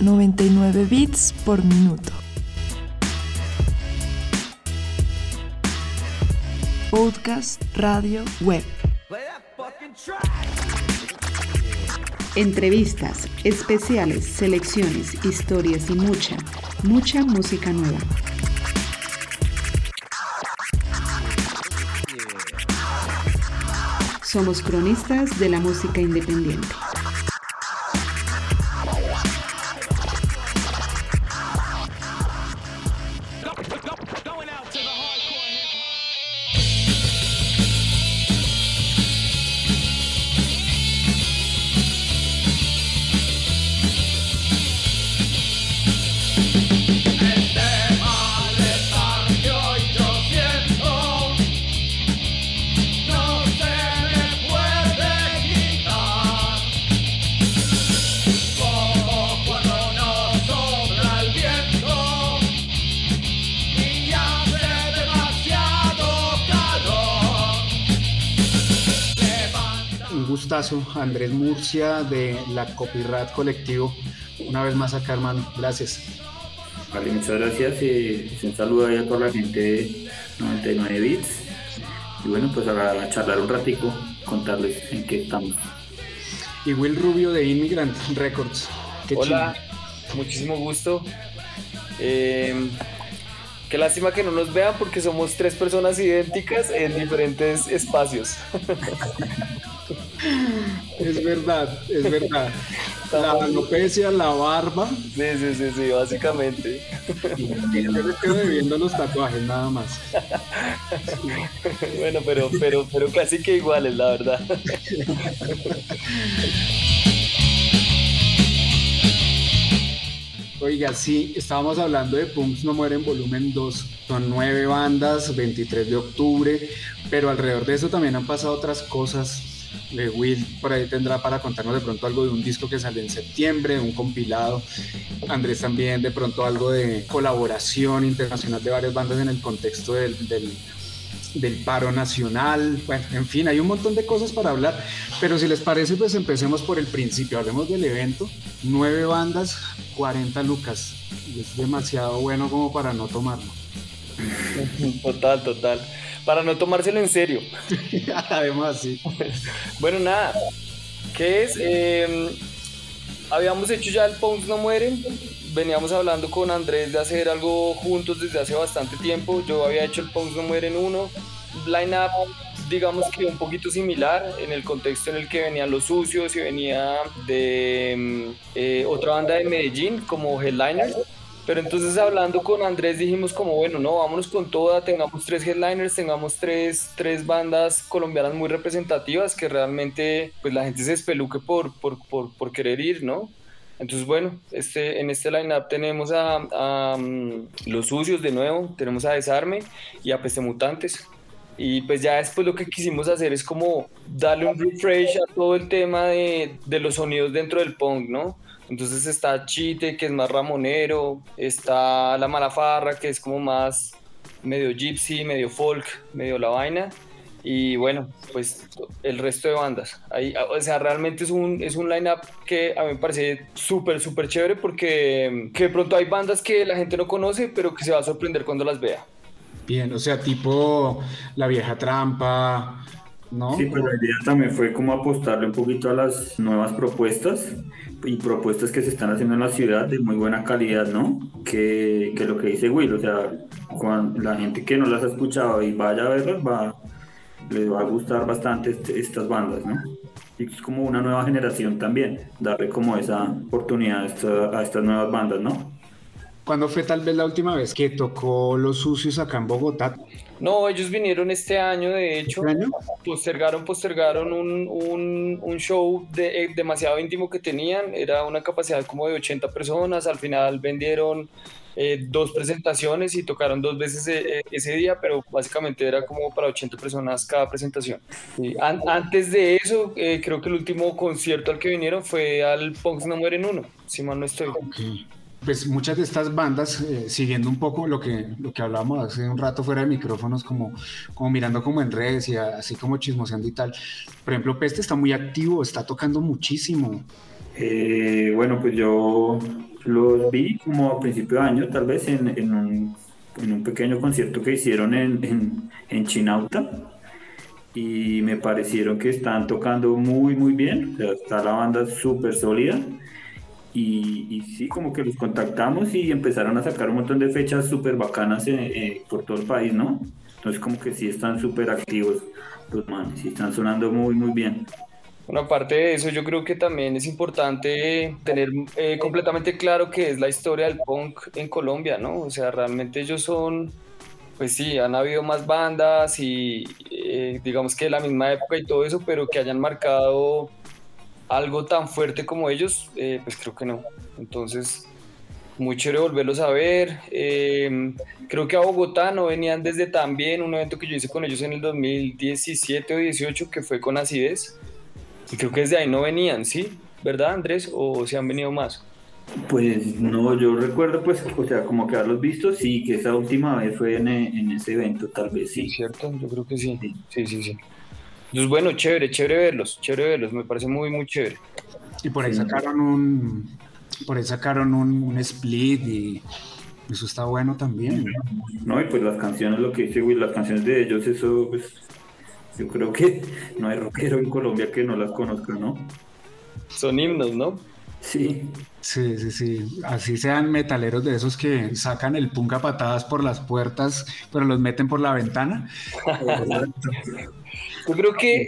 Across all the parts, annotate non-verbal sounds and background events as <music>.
99 bits por minuto. Podcast, radio, web. Entrevistas, especiales, selecciones, historias y mucha, mucha música nueva. Somos cronistas de la música independiente. Andrés Murcia de la Copyright Colectivo. Una vez más acá, hermano. Gracias. Vale, muchas gracias y un saludo a toda la gente de 99 Bits. Y bueno, pues a charlar un ratico, contarles en qué estamos. Y Will Rubio de Immigrant Records. Hola, muchísimo gusto. Eh, qué lástima que no nos vean porque somos tres personas idénticas en diferentes espacios. <laughs> <laughs> Es verdad, es verdad. La alopecia, la barba. Sí, sí, sí, sí, básicamente. Y yo me quedo los tatuajes, nada más. Bueno, pero, pero, pero casi que iguales, la verdad. Oiga, sí, estábamos hablando de Punks No Mueren Volumen 2. Son nueve bandas, 23 de octubre, pero alrededor de eso también han pasado otras cosas Will por ahí tendrá para contarnos de pronto algo de un disco que salió en septiembre, un compilado. Andrés también de pronto algo de colaboración internacional de varias bandas en el contexto del, del, paro nacional. Bueno, en fin, hay un montón de cosas para hablar. Pero si les parece, pues empecemos por el principio. Hablemos del evento. Nueve bandas, 40 lucas. Es demasiado bueno como para no tomarlo. <laughs> Total, total para no tomárselo en serio. <laughs> Además, sí. bueno, nada, ¿qué es? Em, habíamos hecho ya el Punks No Mueren, veníamos hablando con Andrés de hacer algo juntos desde hace bastante tiempo, yo había hecho el Punks No Mueren 1, line-up digamos que un poquito similar en el contexto en el que venían los sucios y venía de em, eh, otra banda de Medellín como Headliner pero entonces hablando con Andrés dijimos como, bueno, no, vámonos con toda, tengamos tres headliners, tengamos tres, tres bandas colombianas muy representativas que realmente pues la gente se espeluque por, por, por, por querer ir, ¿no? Entonces, bueno, este, en este line-up tenemos a, mm, Los Sucios de nuevo, tenemos a Desarme y a Peste Mutantes. Y pues ya después lo que quisimos hacer es como darle un refresh a todo el tema de, de los sonidos dentro del punk, ¿no? Entonces está Chite, que es más ramonero, está La Malafarra, que es como más medio gypsy, medio folk, medio la vaina. Y bueno, pues el resto de bandas. Ahí, o sea, realmente es un, es un line-up que a mí me parece súper, súper chévere porque que de pronto hay bandas que la gente no conoce, pero que se va a sorprender cuando las vea. Bien, o sea, tipo La Vieja Trampa, ¿no? Sí, pero la idea también fue como apostarle un poquito a las nuevas propuestas y propuestas que se están haciendo en la ciudad de muy buena calidad, ¿no? Que, que lo que dice Will, o sea, cuando la gente que no las ha escuchado y vaya a verlas, va, les va a gustar bastante este, estas bandas, ¿no? Y es como una nueva generación también, darle como esa oportunidad a, a estas nuevas bandas, ¿no? ¿Cuándo fue tal vez la última vez que tocó Los Sucios acá en Bogotá? No, ellos vinieron este año, de hecho. ¿Este año? Postergaron, postergaron un, un, un show de, eh, demasiado íntimo que tenían. Era una capacidad como de 80 personas. Al final vendieron eh, dos presentaciones y tocaron dos veces eh, ese día, pero básicamente era como para 80 personas cada presentación. antes de eso, creo que el último concierto al que vinieron fue al Punks No Mueren Uno, si mal no estoy pues muchas de estas bandas, eh, siguiendo un poco lo que, lo que hablábamos hace un rato fuera de micrófonos, como, como mirando como en redes y así como chismoseando y tal. Por ejemplo, Peste está muy activo, está tocando muchísimo. Eh, bueno, pues yo los vi como a principio de año, tal vez en, en, un, pequeño concierto que hicieron en, en, en, Chinauta y me parecieron que están tocando muy, muy bien. O sea, está la banda súper sólida. Y, y, sí, como que los contactamos y empezaron a sacar un montón de fechas súper bacanas eh, eh, por todo el país, ¿no? Entonces, como que sí están súper activos los manes y están sonando muy, muy bien. Bueno, aparte de eso, yo creo que también es importante tener eh, completamente claro qué es la historia del punk en Colombia, ¿no? O sea, realmente ellos son, pues sí, han habido más bandas y eh, digamos que la misma época y todo eso, pero que hayan marcado algo tan fuerte como ellos, eh, pues creo que no. Entonces, muy chévere volverlos a ver. creo que a Bogotá no venían desde también un evento que yo hice con ellos en el 2017 o 18, que fue con Acidez y creo que desde ahí no venían, ¿sí? ¿Verdad, Andrés? ¿O se han venido más? Pues no, yo recuerdo, pues, o sea, como que haberlos visto, sí, que esa última vez fue en, en ese evento, tal vez sí. ¿Cierto? Yo creo que sí. Sí, sí, sí. Pues bueno, chévere, chévere verlos, chévere verlos, me parece muy, muy chévere. Y por ahí sacaron un, por ahí sacaron un, un split y eso está bueno también. No, y pues las canciones, lo que dice Will, las canciones de ellos, eso, pues, yo creo que no hay rockero en Colombia que no las conozca, ¿no? Son himnos, ¿no? Sí. Sí, sí, sí. Así sean metaleros de esos que sacan el punk a patadas por las puertas, pero los meten por la ventana. <laughs> Yo creo que,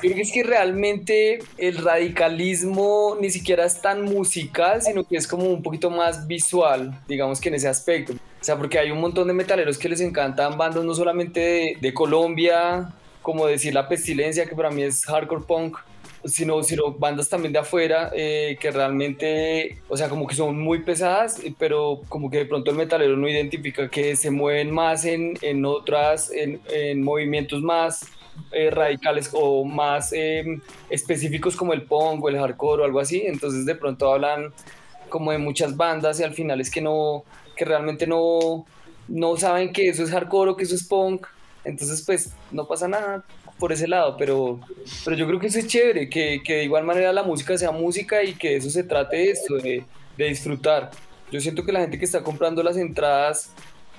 creo que es que realmente el radicalismo ni siquiera es tan musical, sino que es como un poquito más visual, digamos que en ese aspecto. O sea, porque hay un montón de metaleros que les encantan bandas no solamente de, de Colombia, como decir La Pestilencia, que para mí es hardcore punk, sino, sino bandas también de afuera eh, que realmente, o sea, como que son muy pesadas, pero como que de pronto el metalero no identifica que se mueven más en, en otras, en, en, movimientos más eh, radicales o más eh, específicos como el punk o el hardcore o algo así, entonces de pronto hablan como de muchas bandas y al final es que no, que realmente no, no saben que eso es hardcore o que eso es punk. Entonces, pues no pasa nada por ese lado, pero, pero yo creo que eso es chévere, que, que de igual manera la música sea música y que eso se trate esto, de, de disfrutar. Yo siento que la gente que está comprando las entradas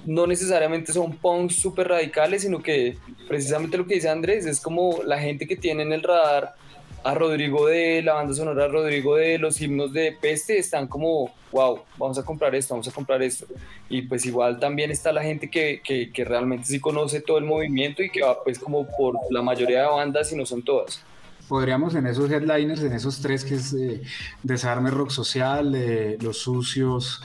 no necesariamente son punks súper radicales, sino que precisamente lo que dice Andrés es como la gente que tiene en el radar a Rodrigo de la banda sonora Rodrigo de los himnos de Peste están como, wow, vamos a comprar esto, vamos a comprar esto. Y pues igual también está la gente que, que, que realmente sí conoce todo el movimiento y que va pues como por la mayoría de bandas y no son todas. Podríamos en esos headliners, en esos tres que es eh, Desarme Rock Social, eh, Los Sucios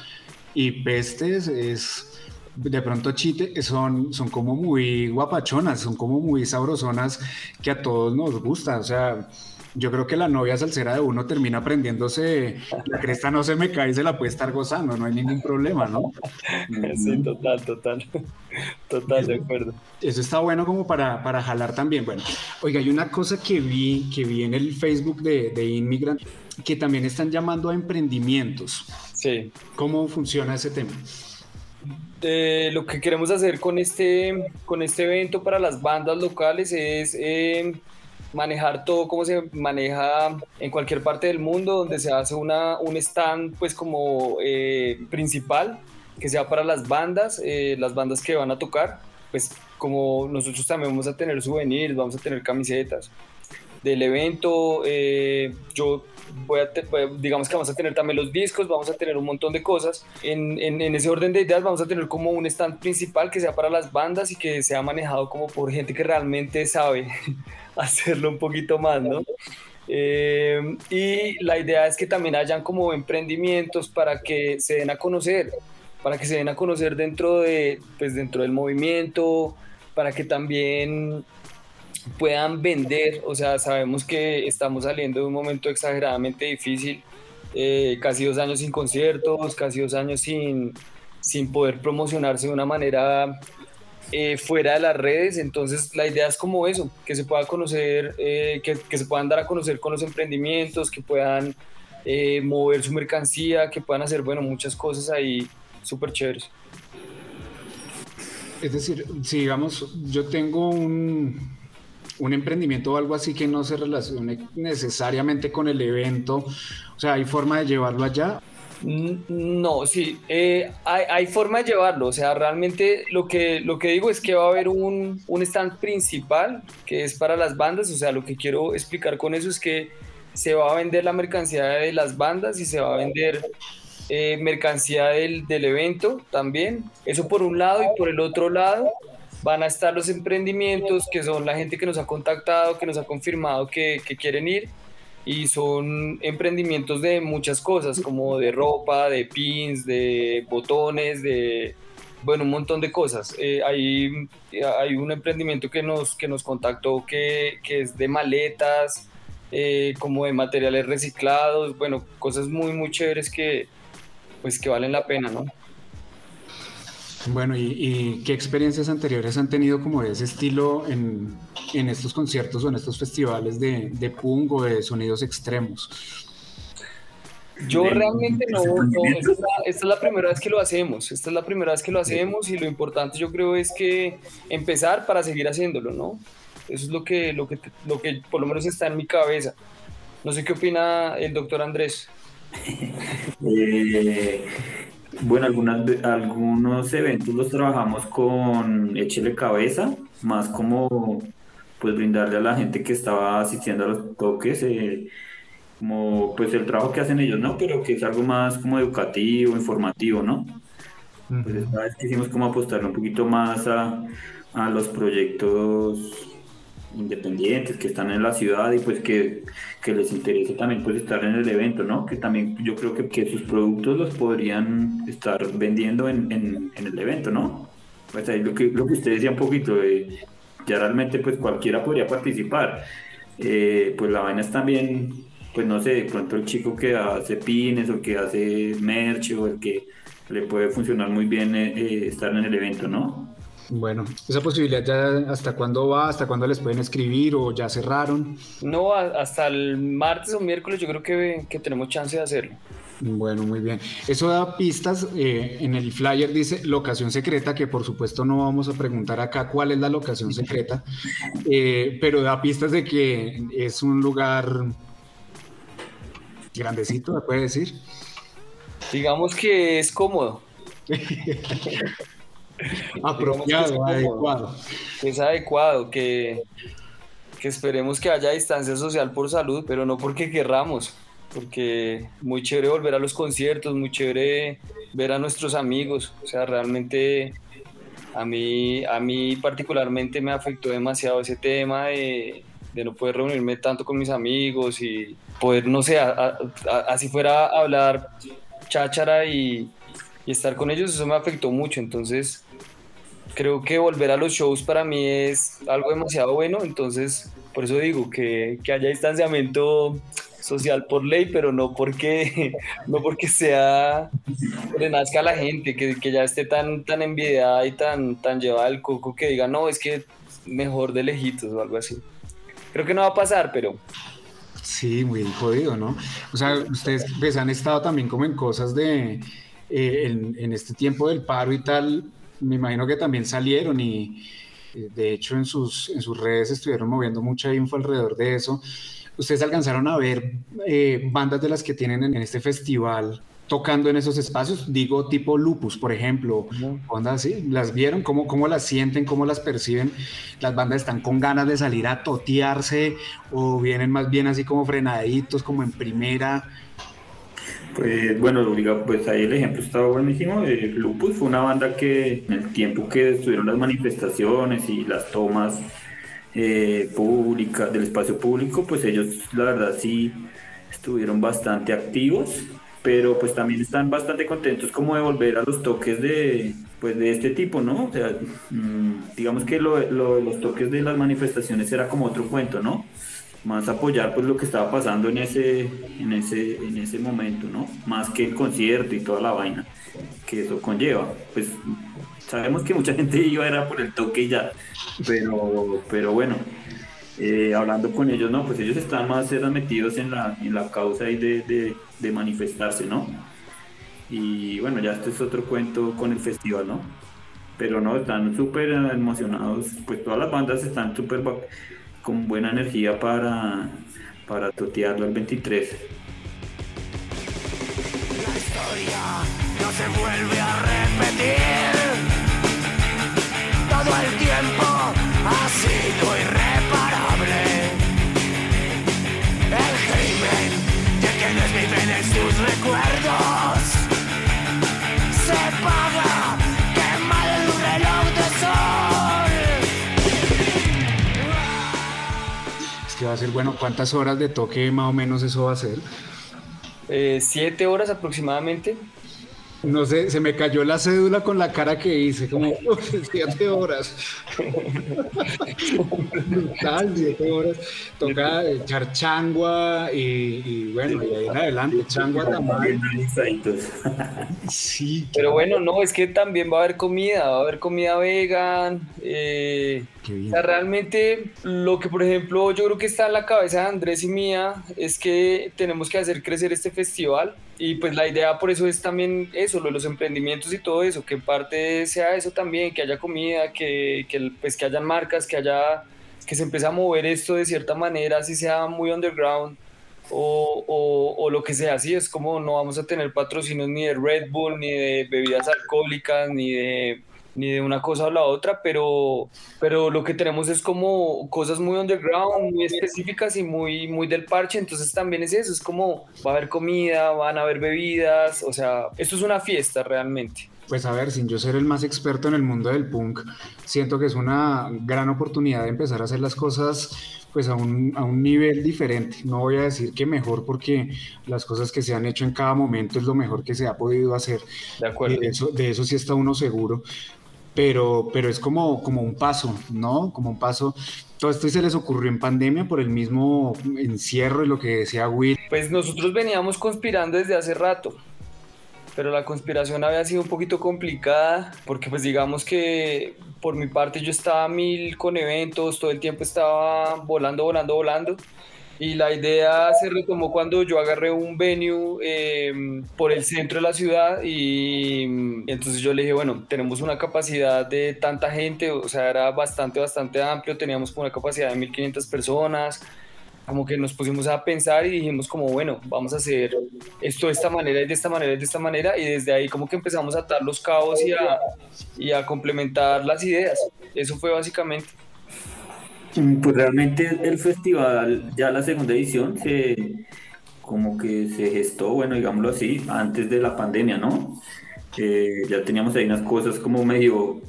y Pestes, es de pronto chite, son, son como muy guapachonas, son como muy sabrosonas que a todos nos gusta. O sea, yo creo que la novia salsera de uno termina aprendiéndose, la cresta no se me cae y se la puede estar gozando, no hay ningún problema, ¿no? <laughs> Sí, total, total, <laughs> total, de acuerdo. Eso está bueno como para, para jalar también. Bueno, oiga, hay una cosa que vi, que vi en el Facebook de, de Inmigrant, que también están llamando a emprendimientos. Sí. ¿Cómo funciona ese tema? Eh, lo que queremos hacer con este, con este evento para las bandas locales es... Eh, manejar todo como se maneja en cualquier parte del mundo, donde se hace una, un stand pues como eh, principal, que sea para las bandas, eh, las bandas que van a tocar, pues como nosotros también vamos a tener souvenirs, vamos a tener camisetas del evento, eh, yo voy a digamos que vamos a tener también los discos, vamos a tener un montón de cosas. En, en, en, ese orden de ideas vamos a tener como un stand principal que sea para las bandas y que sea manejado como por gente que realmente sabe <laughs> hacerlo un poquito más, ¿no? Eh, y la idea es que también hayan como emprendimientos para que se den a conocer, para que se den a conocer dentro, de, pues dentro del movimiento, para que también puedan vender, o sea, sabemos que estamos saliendo de un momento exageradamente difícil, eh, casi dos años sin conciertos, casi dos años sin, sin poder promocionarse de una manera eh, fuera de las redes. Entonces la idea es como eso, que se pueda conocer, eh, que, se puedan dar a conocer con los emprendimientos, que puedan mover su mercancía, que puedan hacer, bueno, muchas cosas ahí súper chéveres. Es decir, si digamos, yo tengo un, un emprendimiento o algo así que no se relacione necesariamente con el evento, o sea, hay forma de llevarlo allá No, sí, eh, hay, forma de llevarlo, o sea, realmente lo que, lo que digo es que va a haber un, un, stand principal que es para las bandas, o sea, lo que quiero explicar con eso es que se va a vender la mercancía de las bandas y se va a vender eh, mercancía del, del evento también, eso por un lado y por el otro lado van a estar los emprendimientos que son la gente que nos ha contactado, que nos ha confirmado que, que quieren ir y son emprendimientos de muchas cosas, como de ropa, de pins, de botones, de, bueno, un montón de cosas. Eh, hay, hay un emprendimiento que nos, que nos contactó que, que es de maletas, eh, como de materiales reciclados, bueno, cosas muy, muy chéveres que, pues, que valen la pena, ¿no? Bueno, ¿y, qué experiencias anteriores han tenido como de ese estilo en, en estos conciertos o en estos festivales de, de punk o de sonidos extremos? Yo realmente no, esta, es la, primera vez que lo hacemos, esta es la primera vez que lo hacemos y lo importante yo creo es que empezar para seguir haciéndolo, ¿no? Eso es lo que, lo que, lo que por lo menos está en mi cabeza. No sé qué opina el doctor Andrés. eh, bueno, algunas, algunos eventos los trabajamos con Échele Cabeza, más como pues brindarle a la gente que estaba asistiendo a los toques, eh, como pues el trabajo que hacen ellos, ¿no? Pero que es algo más como educativo, informativo, ¿no? Pues esta vez quisimos como apostarle un poquito más a, a los proyectos independientes que están en la ciudad y pues que, que, les interese también pues estar en el evento, ¿no? Que también yo creo que, que sus productos los podrían estar vendiendo en, en, el evento, ¿no? Pues ahí lo que, lo que usted decía un poquito, eh, ya realmente pues cualquiera podría participar. Eh, pues la vaina es también, pues no sé, de pronto el chico que hace pines o que hace merch o el que le puede funcionar muy bien eh, estar en el evento, ¿no? Bueno, esa posibilidad ya hasta cuándo va, hasta cuándo les pueden escribir o ya cerraron. No, hasta el martes o miércoles yo creo que, que tenemos chance de hacerlo. Bueno, muy bien. Eso da pistas. Eh, en el flyer dice locación secreta, que por supuesto no vamos a preguntar acá cuál es la locación secreta, eh, pero da pistas de que es un lugar grandecito, ¿me puede decir? Digamos que es cómodo. <laughs> <laughs> Apropiado, adecuado. es adecuado, que, que esperemos que haya distancia social por salud, pero no porque querramos, porque muy chévere volver a los conciertos, muy chévere ver a nuestros amigos, o sea, realmente a mí, a mí particularmente me afectó demasiado ese tema de, de no poder reunirme tanto con mis amigos y poder, no sé, así fuera a hablar cháchara y, y estar con ellos, eso me afectó mucho. Entonces, creo que volver a los shows para mí es algo demasiado bueno. Entonces, por eso digo que, que haya distanciamiento social por ley, pero no porque, <laughs> no porque sea, le nazca a la gente, que, que, ya esté tan, tan envidiada y tan, tan llevada al coco que diga, no, es que mejor de lejitos o algo así. Creo que no va a pasar, pero... Sí, muy jodido, ¿no? O sea, ustedes pues, han estado también como en cosas de, eh, en, este tiempo del paro y tal, me imagino que también salieron y eh, de hecho en sus, en sus redes estuvieron moviendo mucha info alrededor de eso. ¿Ustedes alcanzaron a ver eh, bandas de las que tienen en este festival tocando en esos espacios? Digo, tipo Lupus, por ejemplo. ¿Ondas así? ¿Las vieron? ¿Cómo, ¿Cómo las sienten? ¿Cómo las perciben? ¿Las bandas están con ganas de salir a totearse o vienen más bien así como frenaditos, como en primera? Pues bueno, pues ahí el ejemplo estaba buenísimo. Eh, Lupus fue una banda que en el tiempo que estuvieron las manifestaciones y las tomas eh, públicas del espacio público, pues ellos la verdad sí estuvieron bastante activos, pero pues también están bastante contentos como de volver a los toques de, pues de este tipo, ¿no? O sea, mm, digamos que lo, los toques de las manifestaciones era como otro cuento, ¿no? Más apoyar pues lo que estaba pasando en ese, en ese, en ese momento, ¿no? Más que el concierto y toda la vaina que eso conlleva. Pues sabemos que mucha <laughs> gente iba era por el toque y ya, pero, pero bueno, eh, hablando con ellos, no, pues ellos están más metidos en la, en la causa de, de, de manifestarse, ¿no? Y bueno, ya este es otro cuento con el festival, ¿no? Pero no, están súper emocionados, pues todas las bandas están súper con buena energía para, para totearlo el 23. no se vuelve a repetir. Todo el tiempo ha sido irreparable. A ser bueno. ¿Cuántas horas de toque más o menos eso va a ser? Eh, siete horas aproximadamente. No sé, se me cayó la cédula con la cara que hice, como <laughs> "Uf, siete horas. Brutal, siete horas. Toca echar changua y, y bueno, y ahí en adelante, changua también. Sí, <laughs> Pero bueno, no, es que también va a haber comida, va a haber comida vegan. eh, o sea, realmente lo que, por ejemplo, yo creo que está en la cabeza de Andrés y mía es que tenemos que hacer crecer este festival y pues la idea por eso es también eso, lo de los emprendimientos y todo eso, que en parte sea eso también, que haya comida, que, que, pues, que hayan marcas, que haya, que se empiece a mover esto de cierta manera, así sea muy underground o, o, o lo que sea, así es como no vamos a tener patrocinios ni de Red Bull, ni de bebidas alcohólicas, ni de ni de una cosa o la otra, pero, pero lo que tenemos es como cosas muy underground, muy específicas y muy, muy del parche, entonces también es eso, es como va a haber comida, van a haber bebidas, o sea, esto es una fiesta realmente. Pues a ver, sin yo ser el más experto en el mundo del punk, siento que es una gran oportunidad de empezar a hacer las cosas pues a un, a un nivel diferente. No voy a decir que mejor porque las cosas que se han hecho en cada momento es lo mejor que se ha podido hacer. De acuerdo. De eso, de eso sí está uno seguro. Pero, pero es como, como un paso, ¿no? Como un paso. Todo esto se les ocurrió en pandemia por el mismo encierro y lo que decía Will. Pues nosotros veníamos conspirando desde hace rato, pero la conspiración había sido un poquito complicada porque pues digamos que por mi parte yo estaba mil con eventos, todo el tiempo estaba volando, volando, volando. Y la idea se retomó cuando yo agarré un venue eh, por el centro de la ciudad y, y entonces yo le dije, bueno, tenemos una capacidad de tanta gente, o sea, era bastante, bastante amplio, teníamos como una capacidad de 1500 personas, como que nos pusimos a pensar y dijimos como, bueno, vamos a hacer esto de esta manera y de esta manera y de esta manera y desde ahí como que empezamos a atar los cabos y a, y a complementar las ideas. Eso fue básicamente. Pues realmente el festival, ya la segunda edición, se como que se gestó, bueno, digámoslo así, antes de la pandemia, ¿no? Eh, ya teníamos ahí unas cosas como medio,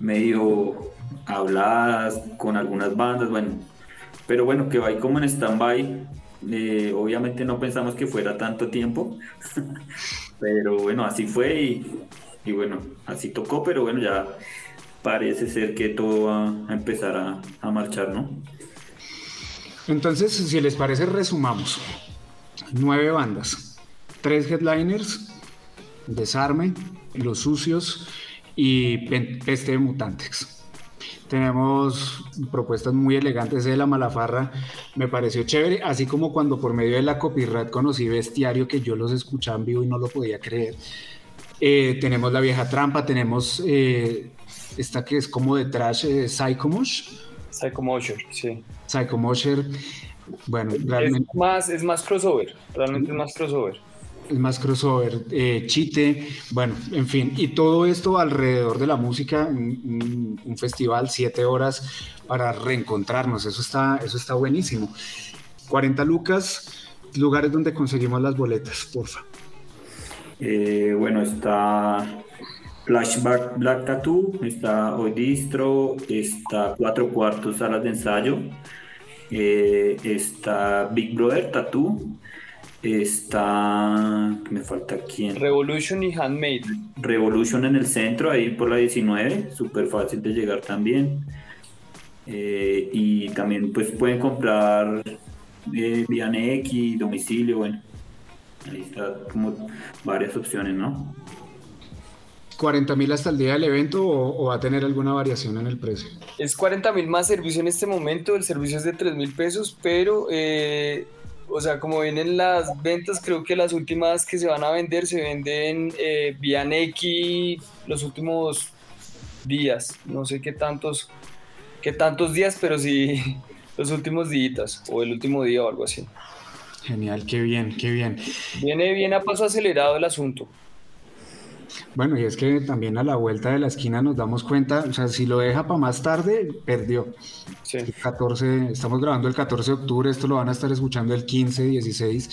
medio habladas con algunas bandas, bueno, pero bueno, que va ahí como en stand-by. Eh, obviamente no pensamos que fuera tanto tiempo, <laughs> pero bueno, así fue y bueno, así tocó, pero bueno, ya parece ser que todo va a empezar a, marchar, ¿no? Entonces, si les parece, resumamos. Nueve bandas, tres headliners, Desarme, Los Sucios y Peste de Mutantes. Tenemos propuestas muy elegantes de la Malafarra, me pareció chévere, así como cuando por medio de la copyright conocí Bestiario, que yo los escuchaba en vivo y no lo podía creer. Eh, tenemos La Vieja Trampa, tenemos eh, esta que es como de trash, eh, Psychomosh. Psychomosher, sí. Psychomosher, bueno, realmente... Es más, es más crossover, realmente es más crossover. Es más crossover, eh, chite, bueno, en fin, y todo esto alrededor de la música, un, un, festival, siete horas para reencontrarnos, eso está, eso está buenísimo. 40 lucas, lugares donde conseguimos las boletas, porfa. Eh, bueno, está Flashback Black Tattoo, está Hoy Distro, está Cuatro Cuartos Salas de Ensayo, eh, está Big Brother Tattoo, está. Me falta quién. Revolution y Handmade. Revolution en el centro, ahí por la 19, súper fácil de llegar también. Eh, y también pues pueden comprar eh, vía NX, domicilio, bueno. Ahí está como varias opciones, ¿no? 40 mil hasta el día del evento o, o, va a tener alguna variación en el precio? Es 40 mil más servicio en este momento, el servicio es de 3 mil pesos, pero eh, o sea, como vienen las ventas, creo que las últimas que se van a vender se venden eh, vía Neki los últimos días, no sé qué tantos, qué tantos días, pero sí <laughs> los últimos días o el último día o algo así. Genial, qué bien, qué bien. Viene bien a paso acelerado el asunto. Bueno, y es que también a la vuelta de la esquina nos damos cuenta, o sea, si lo deja para más tarde, perdió. Sí. El 14, estamos grabando el 14 de octubre, esto lo van a estar escuchando el 15, 16.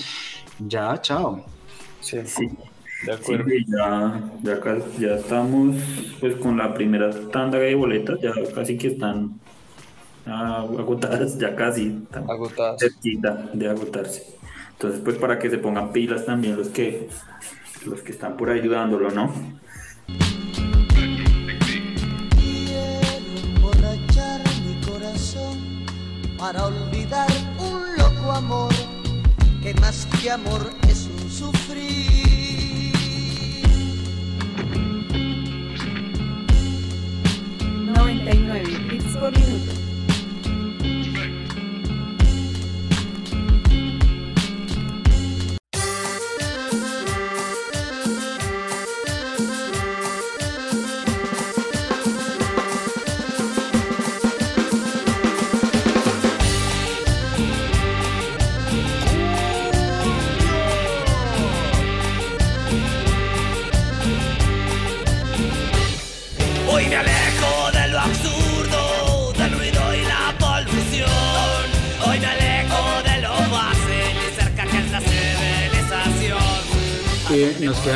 Ya, chao. Sí, Sí. de acuerdo. Sí, ya, ya, ya estamos pues con la primera tanda de boletas, ya casi que están ah, agotadas, ya casi, están Agotadas. cerquita de agotarse. Entonces pues para que se pongan pilas también los que los que están por ahí ayudándolo, ¿no? Quiero emborrachar mi corazón para olvidar un loco amor que más que amor es un sufrir. 99 bits por minuto.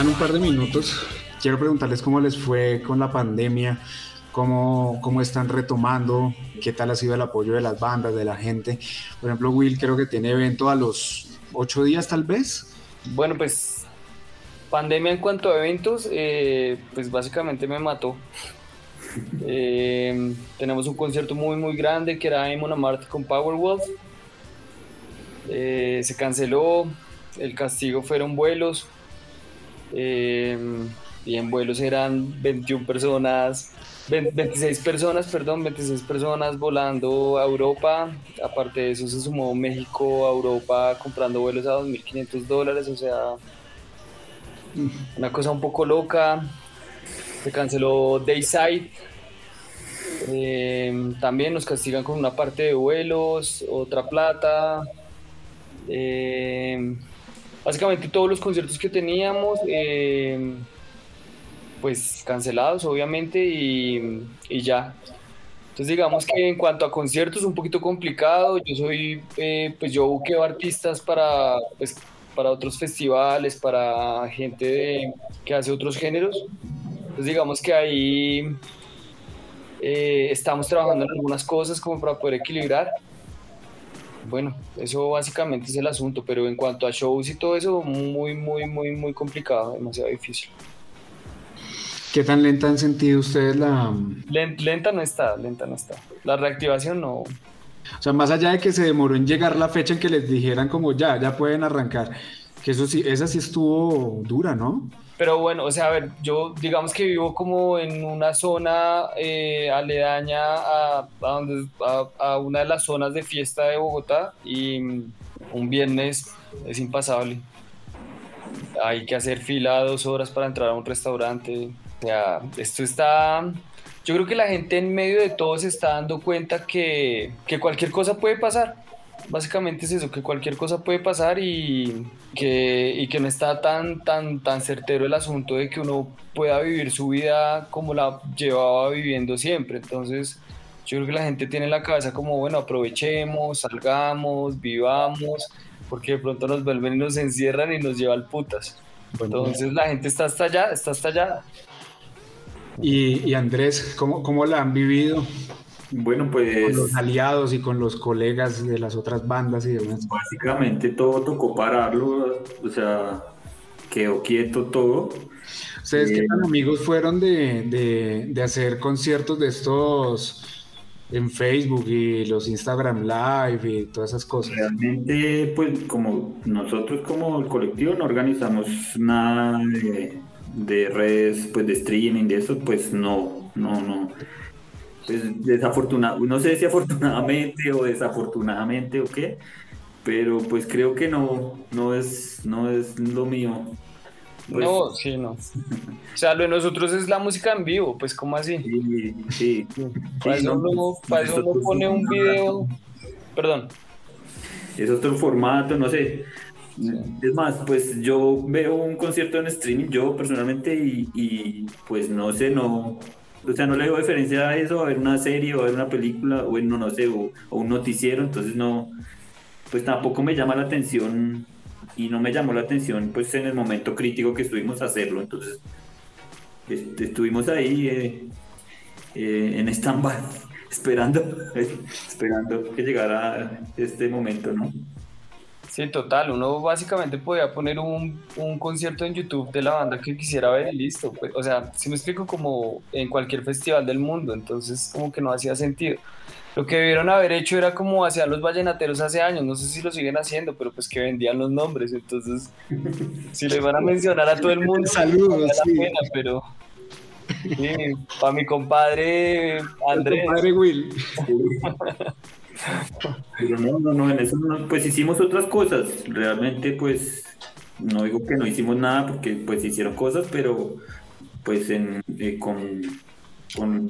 Un par de minutos. Quiero preguntarles cómo les fue con la pandemia, cómo, cómo están retomando, qué tal ha sido el apoyo de las bandas, de la gente. Por ejemplo, Will creo que tiene evento a los ocho días tal vez. Bueno, pues pandemia en cuanto a eventos, eh, pues básicamente me mató. Eh, tenemos un concierto muy muy grande que era en Monamart con Powerwolf. Eh, se canceló, el castigo fueron vuelos. Eh, y en vuelos eran 21 personas, 20 26 personas, perdón, 26 personas volando a Europa. Aparte de eso se sumó México a Europa comprando vuelos a 2.500 dólares, o sea, una cosa un poco loca. Se canceló Dayside. Eh, también nos castigan con una parte de vuelos, otra plata. Eh, básicamente todos los conciertos que teníamos, eh, pues cancelados obviamente y, ya. Entonces digamos que en cuanto a conciertos un poquito complicado, yo soy, eh, pues yo buqueo artistas para, pues, para otros festivales, para gente que hace otros géneros. Entonces digamos que ahí eh, estamos trabajando en algunas cosas como para poder equilibrar. Bueno, eso básicamente es el asunto, pero en cuanto a shows y todo eso, muy, muy, muy, muy complicado, demasiado difícil. ¿Qué tan lenta han sentido ustedes la... Len- Lenta no está, lenta no está. La reactivación no. O sea, más allá de que se demoró en llegar la fecha en que les dijeran como ya, ya pueden arrancar, que eso sí, esa sí estuvo dura, ¿no? Pero bueno, o sea, a ver, yo digamos que vivo como en una zona eh, aledaña a, donde- a una de las zonas de fiesta de Bogotá y mm, un viernes es impasable. Hay que hacer fila dos horas para entrar a un restaurante. O sea, esto está... Yo creo que la gente en medio de todo se está dando cuenta que, que cualquier cosa puede pasar. Básicamente es eso, que cualquier cosa puede pasar y que, y que no está tan, tan, tan certero el asunto de que uno pueda vivir su vida como la llevaba viviendo siempre. Entonces, yo creo que la gente tiene en la cabeza como, bueno, aprovechemos, salgamos, vivamos, porque de pronto nos vuelven y nos encierran y nos llevan putas. Entonces la gente está allá, está allá. Y, y Andrés, ¿cómo, ¿cómo la han vivido Bueno, con pues los aliados y con los colegas de las otras bandas y demás? básicamente todo tocó pararlo, o sea, quedó quieto todo. ¿Ustedes qué Eh, tan amigos fueron de, de, de hacer conciertos de estos en Facebook y los Instagram Live y todas esas cosas? Realmente, pues como nosotros como el colectivo no organizamos nada de, de redes, pues de streaming, de eso, pues no, no, no. Pues desafortunado, no sé si afortunadamente o desafortunadamente o qué, pero pues creo que no, no es, no es lo mío. Pues, no, sí, no. O sea, lo de nosotros es la música en vivo, pues como así. Sí, sí. Para Sí, eso no, uno, pues, para eso uno nosotros pone un video. Perdón. es otro formato, no sé. Es más, pues yo veo un concierto en streaming, yo personalmente, y, y, pues no sé, no, o sea, no le veo diferencia a eso, a ver una serie o a ver una película, o no, no sé, o, un noticiero, entonces no, pues tampoco me llama la atención y no me llamó la atención pues en el momento crítico que estuvimos a hacerlo, entonces estuvimos ahí eh, eh, en stand-by, <laughs> esperando, <laughs> esperando que llegara este momento, ¿no? Sí, total. Uno básicamente podía poner un, un, concierto en YouTube de la banda que quisiera ver y listo. Pues, o sea, si me explico, como en cualquier festival del mundo, entonces como que no hacía sentido. Lo que debieron haber hecho era como hacían los vallenateros hace años, no sé si lo siguen haciendo, pero pues que vendían los nombres, entonces si le van a mencionar a todo el mundo, <laughs> saludos, sí. pena, pero sí, para mi compadre Andrés. compadre Will. <laughs> Pero no, no, no, en eso no, pues hicimos otras cosas, realmente pues no digo que no hicimos nada porque pues hicieron cosas, pero pues eh, con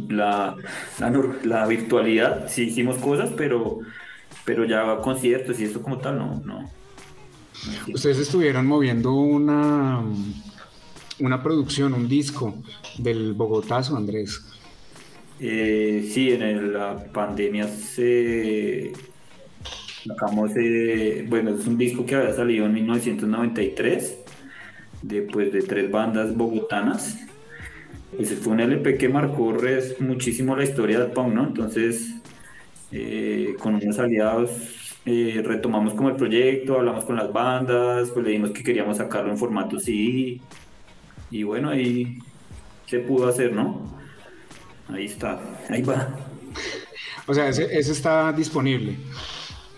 la, virtualidad sí hicimos cosas, pero, pero ya conciertos y eso como tal, no. no. Ustedes estuvieron moviendo una, una producción, un disco del Bogotazo, Andrés. Eh, sí, en la pandemia se sacamos, bueno, es un disco que había salido en 1993, después de tres bandas bogotanas ese fue un LP que marcó muchísimo la historia del punk, ¿no? Entonces, eh, con unos aliados eh, retomamos como el proyecto, hablamos con las bandas, pues le dijimos que queríamos sacarlo en formato CD y bueno, ahí se pudo hacer, ¿no? Ahí está, ahí va. O sea, ese, ese está disponible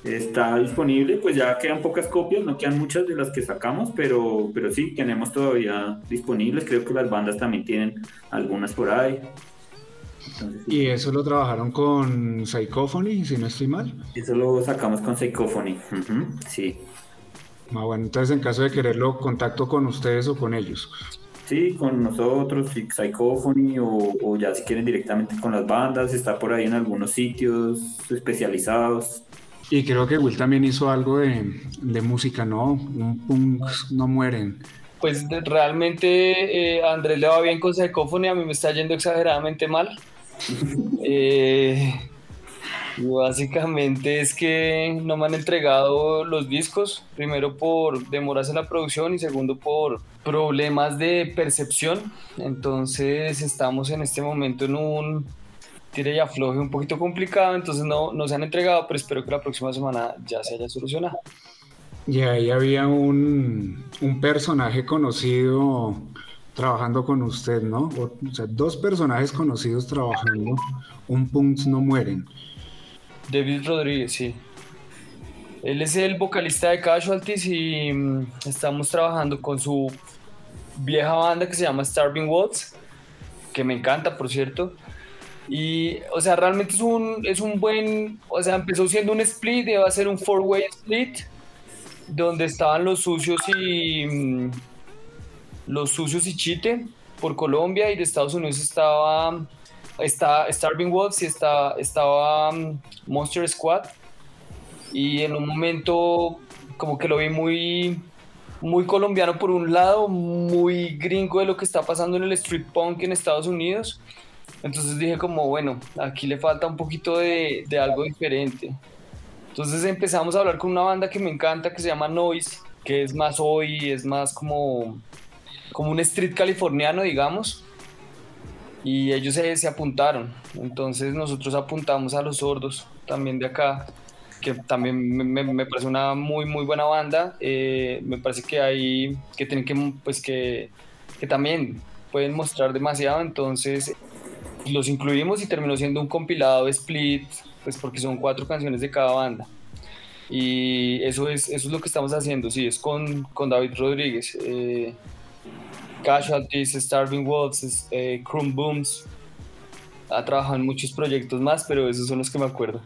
está disponible, pues ya quedan pocas copias, no quedan muchas de las que sacamos, pero, pero sí, tenemos todavía disponibles, creo que las bandas también tienen algunas por ahí. ¿Y eso lo trabajaron con Psychophony, si no estoy mal? Eso lo sacamos con Psychophony, sí. Ah, bueno, entonces en caso de quererlo, contacto con ustedes o con ellos. Sí, con nosotros, Psychophony, o, o ya si quieren directamente con las bandas, está por ahí en algunos sitios especializados. Y creo que Will también hizo algo de, de música, ¿no? Un punk no mueren. Pues realmente eh, a Andrés le va bien con Psychophony, a mí me está yendo exageradamente mal. <laughs> eh, básicamente es que no me han entregado los discos, primero por demoras en la producción y segundo por problemas de percepción. Entonces estamos en este momento en un tire y afloje un poquito complicado, entonces no, no se han entregado, pero espero que la próxima semana ya se haya solucionado. Y ahí había un, un personaje conocido trabajando con usted, ¿no? O, sea, dos personajes conocidos trabajando, un Punks no mueren. David Rodríguez, sí. Él es el vocalista de Casualties y mm, estamos trabajando con su vieja banda que se llama Starving Wolves, que me encanta, por cierto. Y, o sea, realmente es un, es un buen, o sea, empezó siendo un split, iba a ser un four-way split, donde estaban los sucios y mm, los sucios y Chite por Colombia y de Estados Unidos estaba, está Starving Wolves y estaba mm, Monster Squad. Y en un momento como que lo vi muy, muy colombiano por un lado, muy gringo de lo que está pasando en el street punk en Estados Unidos entonces dije como, bueno, aquí le falta un poquito de, de, algo diferente. Entonces empezamos a hablar con una banda que me encanta que se llama Noise, que es más hoy, es más como, como un street californiano, digamos. Y ellos se, se apuntaron. Entonces nosotros apuntamos a los sordos también de acá, que también me, parece una muy, muy buena banda. Eh, me parece que hay, que tienen que, pues que, que también pueden mostrar demasiado. Entonces los incluimos y terminó siendo un compilado split, pues porque son cuatro canciones de cada banda. Y eso es, eso es lo que estamos haciendo, sí, es con, con David Rodríguez. Eh, Casualties, Starving Wolves, eh, Chrome Booms. Ha trabajado en muchos proyectos más, pero esos son los que me acuerdo.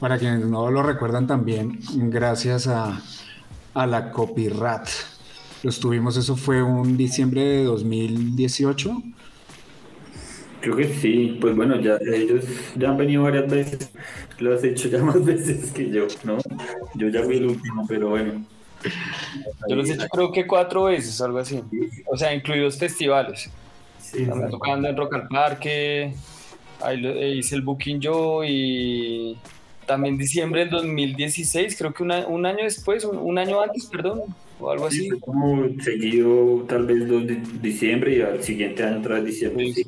Para quienes no lo recuerdan también, gracias a, a la Copyrat. Lo estuvimos, eso fue un diciembre de 2018 Creo que sí, pues bueno, ya ellos ya han venido varias veces, lo has hecho ya <laughs> más veces que yo, ¿no? Yo ya fui el último, pero bueno. Yo los he hecho creo que cuatro veces, algo así. O sea, incluidos festivales. Sí, También tocando en Rock al Parque, ahí eh, hice el booking yo y también diciembre del 2016, creo que una- un año después, un, un año antes, perdón, o algo Sí, así. fue como seguido tal vez 2 de diciembre y al siguiente año otra vez diciembre. Sí. sí.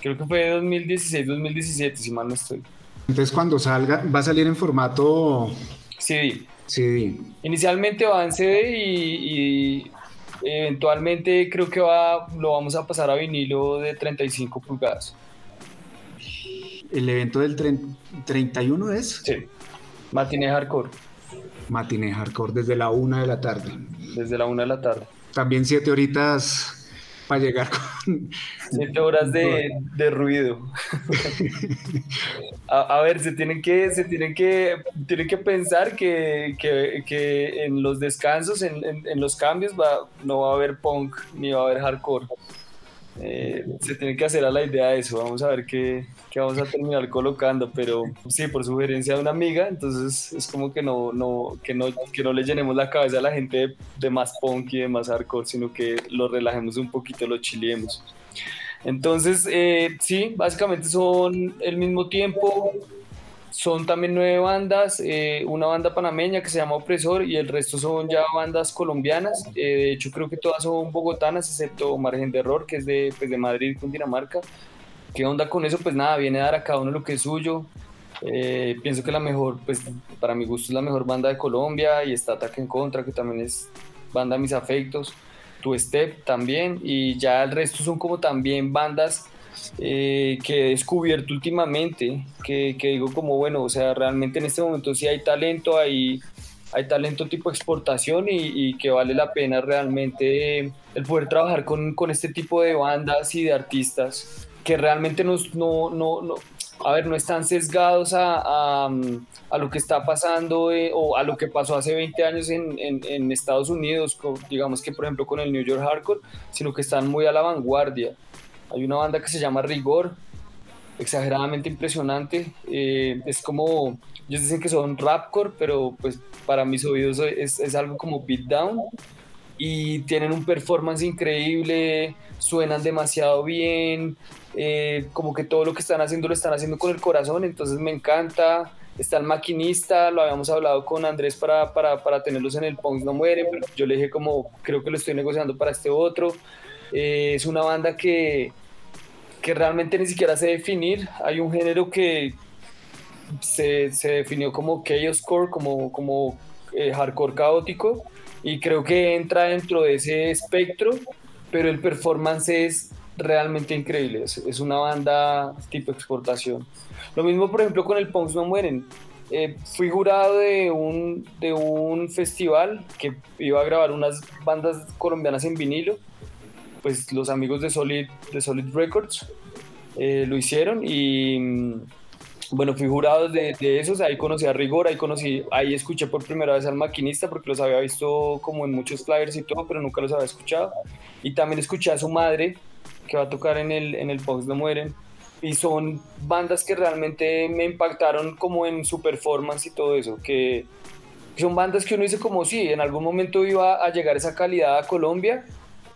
Creo que fue 2016, 2017, si mal no estoy. Entonces cuando salga, va a salir en formato Sí, CD. inicialmente va en CD y, y eventualmente creo que va, lo vamos a pasar a vinilo de 35 pulgadas. El evento del tren- 31 es Sí, matiné hardcore, Matiné Hardcore desde la una de la tarde. desde la una de la tarde. También siete horitas para llegar con... Siete horas de, de ruido. <laughs> A, a ver, se tienen que, se tienen que, tienen que pensar que, que- que en los descansos, en, en- en los cambios, va, no va a haber punk ni va a haber hardcore. Eh, se tiene que hacer a la idea de eso. Vamos a ver qué, qué vamos a terminar colocando, pero sí, por sugerencia de una amiga, entonces es como que no, no, que no, que no le llenemos la cabeza a la gente de, de más punk y de más hardcore, sino que lo relajemos un poquito, lo chiliemos. Entonces, eh, sí, básicamente son el mismo tiempo. Son también nueve bandas, eh, una banda panameña que se llama Opresor y el resto son ya bandas colombianas. Eh, de hecho, creo que todas son bogotanas, excepto Margen de Error, que es de, pues, de Madrid, Cundinamarca. ¿Qué onda con eso? Pues nada, viene a dar a cada uno lo que es suyo. Eh, pienso que la mejor, pues para mi gusto es la mejor banda de Colombia y está Ataque en Contra, que también es banda de mis afectos. Tu Step también, y ya el resto son como también bandas eh, que he descubierto últimamente, que, que digo como, bueno, o sea, realmente en este momento sí hay talento, hay, hay talento tipo exportación y, y que vale la pena realmente el poder trabajar con, con este tipo de bandas y de artistas que realmente nos, no, no, no, a ver, no están sesgados a, a, a lo que está pasando eh, o a lo que pasó hace 20 años en, en, en Estados Unidos, con- digamos que por ejemplo con el New York Hardcore, sino que están muy a la vanguardia. Hay una banda que se llama Rigor, exageradamente impresionante. eh, es como, ellos dicen que son rapcore, pero pues para mis oídos es, es algo como beatdown. Y tienen un performance increíble, suenan demasiado bien, eh, como que todo lo que están haciendo lo están haciendo con el corazón, entonces me encanta. Está el maquinista, lo habíamos hablado con Andrés para, para, para tenerlos en el Punks No Mueren, pero yo le dije como, creo que lo estoy negociando para este otro. Eh, es una banda que, que realmente ni siquiera sé definir. Hay un género que se, se definió como chaoscore, como, como eh, hardcore caótico, y creo que entra dentro de ese espectro, pero el performance es realmente increíble. Es, es una banda tipo exportación. Lo mismo, por ejemplo, con el Punks No Mueren. Eh, fui jurado de un, de un festival que iba a grabar unas bandas colombianas en vinilo pues los amigos de Solid, de Solid Records eh, lo hicieron y mm, bueno, fui jurado de, esos, ahí conocí a Rigor, ahí conocí, ahí escuché por primera vez al maquinista porque los había visto como en muchos flyers y todo, pero nunca los había escuchado. Y también escuché a su madre, que va a tocar en el, en el Pox No Mueren. Y son bandas que realmente me impactaron como en su performance y todo eso, que son bandas que uno dice como sí, en algún momento iba a llegar esa calidad a Colombia,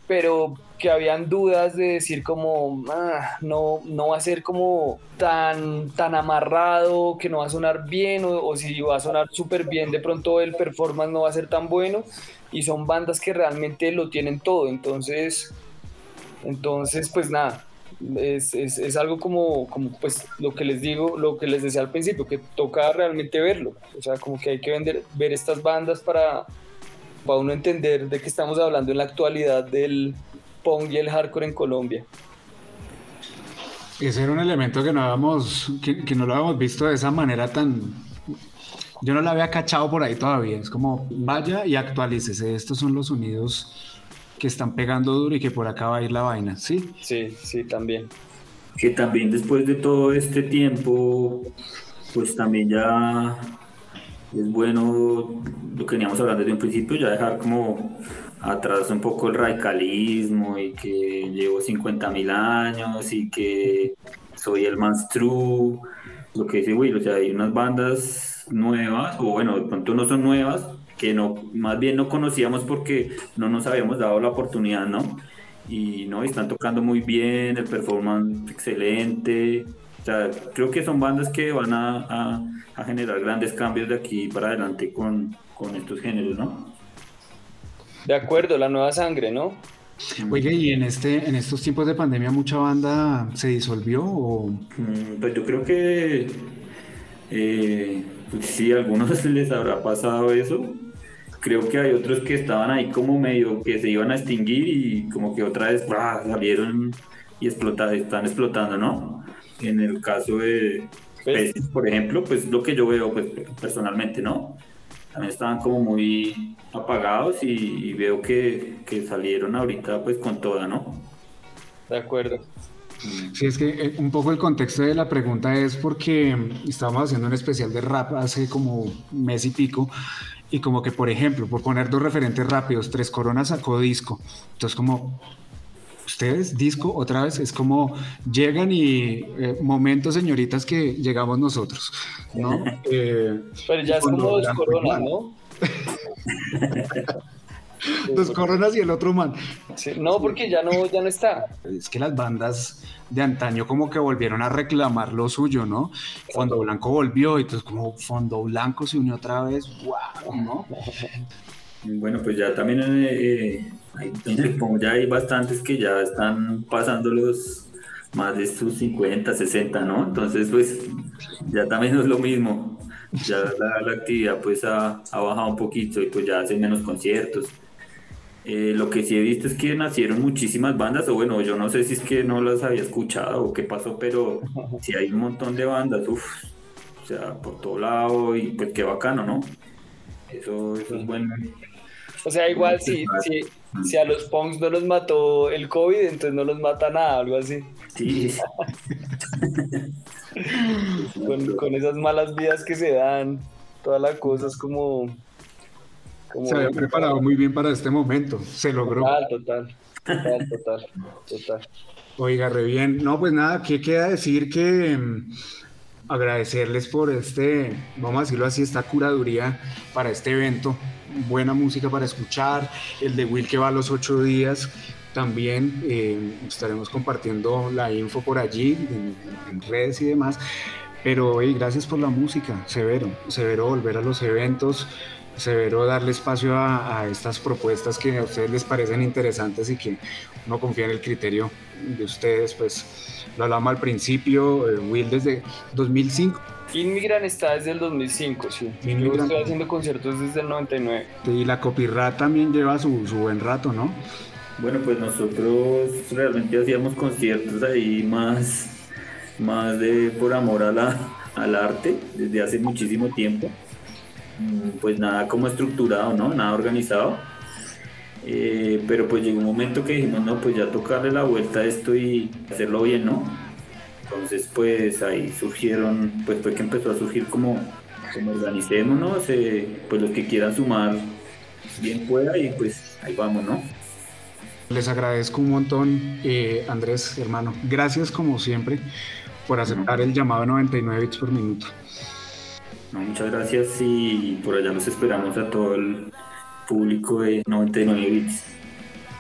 pero que habían dudas de decir como "Ah, no, no va a ser como tan, tan amarrado, que no va a sonar bien, o, o si va a sonar súper bien, de pronto el performance no va a ser tan bueno, y son bandas que realmente lo tienen todo, entonces, entonces pues nada. Es, es, es algo como, como pues lo que les digo, lo que les decía al principio, que toca realmente verlo, o sea, como que hay que vender, ver estas bandas para, para uno entender de qué estamos hablando en la actualidad del punk y el hardcore en Colombia. Ese era un elemento que no habíamos, que, que no lo habíamos visto de esa manera tan... Yo no lo había cachado por ahí todavía. Es como, vaya y actualícese. Estos son los sonidos que están pegando duro y que por acá va a ir la vaina, ¿sí? Sí, sí, también. Que también después de todo este tiempo, pues también ya es bueno lo que veníamos hablando desde un principio, ya dejar como atrás un poco el radicalismo y que llevo 50 mil años y que soy el más true, lo que dice Will, o sea, hay unas bandas nuevas, o bueno, de pronto no son nuevas, que no, más bien no conocíamos porque no nos habíamos dado la oportunidad, ¿no? Y no, están tocando muy bien, el performance excelente. O sea, creo que son bandas que van a, a, a generar grandes cambios de aquí para adelante con, con estos géneros, ¿no? De acuerdo, la nueva sangre, ¿no? Oye, ¿y en, este, en estos tiempos de pandemia mucha banda se disolvió o...? Mm, Pues yo creo que eh, pues sí, a algunos <laughs> les habrá pasado eso. Creo que hay otros que estaban ahí como medio que se iban a extinguir y como que otra vez ¡bra! salieron y explota- están explotando, ¿no? En el caso de Pues- Peces, por ejemplo, pues lo que yo veo pues, personalmente, ¿no? También estaban como muy apagados y, y veo que, que salieron ahorita pues con toda, ¿no? De acuerdo. Sí, es que eh, un poco el contexto de la pregunta es porque estábamos haciendo un especial de rap hace como mes y pico y como que, por ejemplo, por poner dos referentes rápidos, Tres Coronas sacó disco. Entonces como, ustedes, disco, otra vez, es como llegan y eh, momentos, señoritas, que llegamos nosotros, ¿no? <laughs> Eh, Pero ya es como dos Blanco coronas. ¿no? <laughs> Dos coronas y el otro man. Sí, no, porque ya no, ya no está. Es que las bandas de antaño como que volvieron a reclamar lo suyo, ¿no? Fondo Blanco volvió y entonces como Fondo Blanco se unió otra vez, wow, ¿no? <laughs> Bueno, pues ya también eh, hay, como ya hay bastantes que ya están pasando los más de sus 50, 60, ¿no? Entonces, pues ya también no es lo mismo. Ya la, la actividad pues ha, ha bajado un poquito y pues ya hacen menos conciertos. Eh, lo que sí he visto es que nacieron muchísimas bandas, o bueno, yo no sé si es que no las había escuchado o qué pasó, pero sí hay un montón de bandas, uff, o sea, por todo lado y pues qué bacano, ¿no? Eso, eso es bueno. O sea, igual si, si, si a los punks no los mató el COVID, entonces no los mata nada, algo así. Sí, <laughs> Con, con esas malas vidas que se dan, toda la cosa es como... como Se había preparado muy bien para este momento, se logró. Total, total, total, total, total. Oiga, re bien. No, pues nada, ¿qué queda decir que mm, agradecerles por este, vamos a decirlo así, esta curaduría para este evento? Buena música para escuchar, el de Will que va a los ocho días. También eh, estaremos compartiendo la info por allí, en, redes y demás. Pero oye, gracias por la música, Severo. Severo volver a los eventos, Severo darle espacio a, a estas propuestas que a ustedes les parecen interesantes y que uno confía en el criterio de ustedes. Pues lo hablamos al principio, eh, Will desde 2005 Inmigran está desde el 2005, sí. Yo Inmigran. estoy haciendo conciertos desde el 99. y la Copyrat también lleva su, su buen rato, ¿no? Bueno, pues nosotros realmente hacíamos conciertos ahí más, más de por amor a la, al arte desde hace muchísimo tiempo. Pues nada como estructurado, ¿no? Nada organizado. Eh, pero pues llegó un momento que dijimos, no, pues ya tocarle la vuelta a esto y hacerlo bien, ¿no? Entonces pues ahí surgieron, pues fue que empezó a surgir como, como organicémonos, eh, pues los que quieran sumar bien pueda y pues ahí vamos, ¿no? Les agradezco un montón, eh, Andrés, hermano. Gracias como siempre por aceptar el llamado a 99 bits por minuto. No, muchas gracias y por allá los esperamos a todo el público de 99 bits.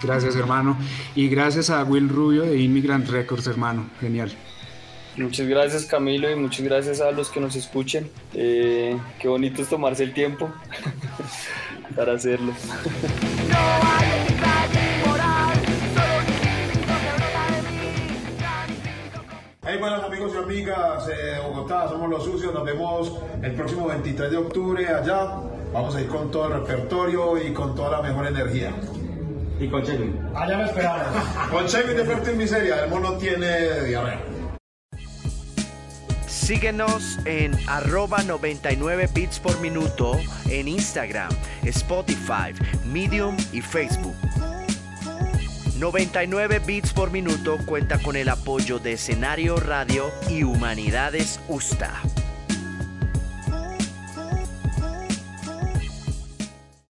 Gracias, hermano. Y gracias a Will Rubio de Immigrant Records, hermano. Genial. Muchas gracias Camilo y muchas gracias a los que nos escuchen. Eh, qué bonito es tomarse el tiempo <laughs> para hacerlo. <laughs> Hey, buenos amigos y amigas de Bogotá, somos los sucios, nos vemos el próximo 23 de octubre allá. Vamos a ir con todo el repertorio y con toda la mejor energía. Y con Chevy. Allá me esperamos. <laughs> con Chevy de Ferto y Miseria, el mono tiene diarrea. Síguenos en arroba 99 bits por minuto en Instagram, Spotify, Medium y Facebook. 99 bits por minuto cuenta con el apoyo de Escenario Radio y Humanidades USTA.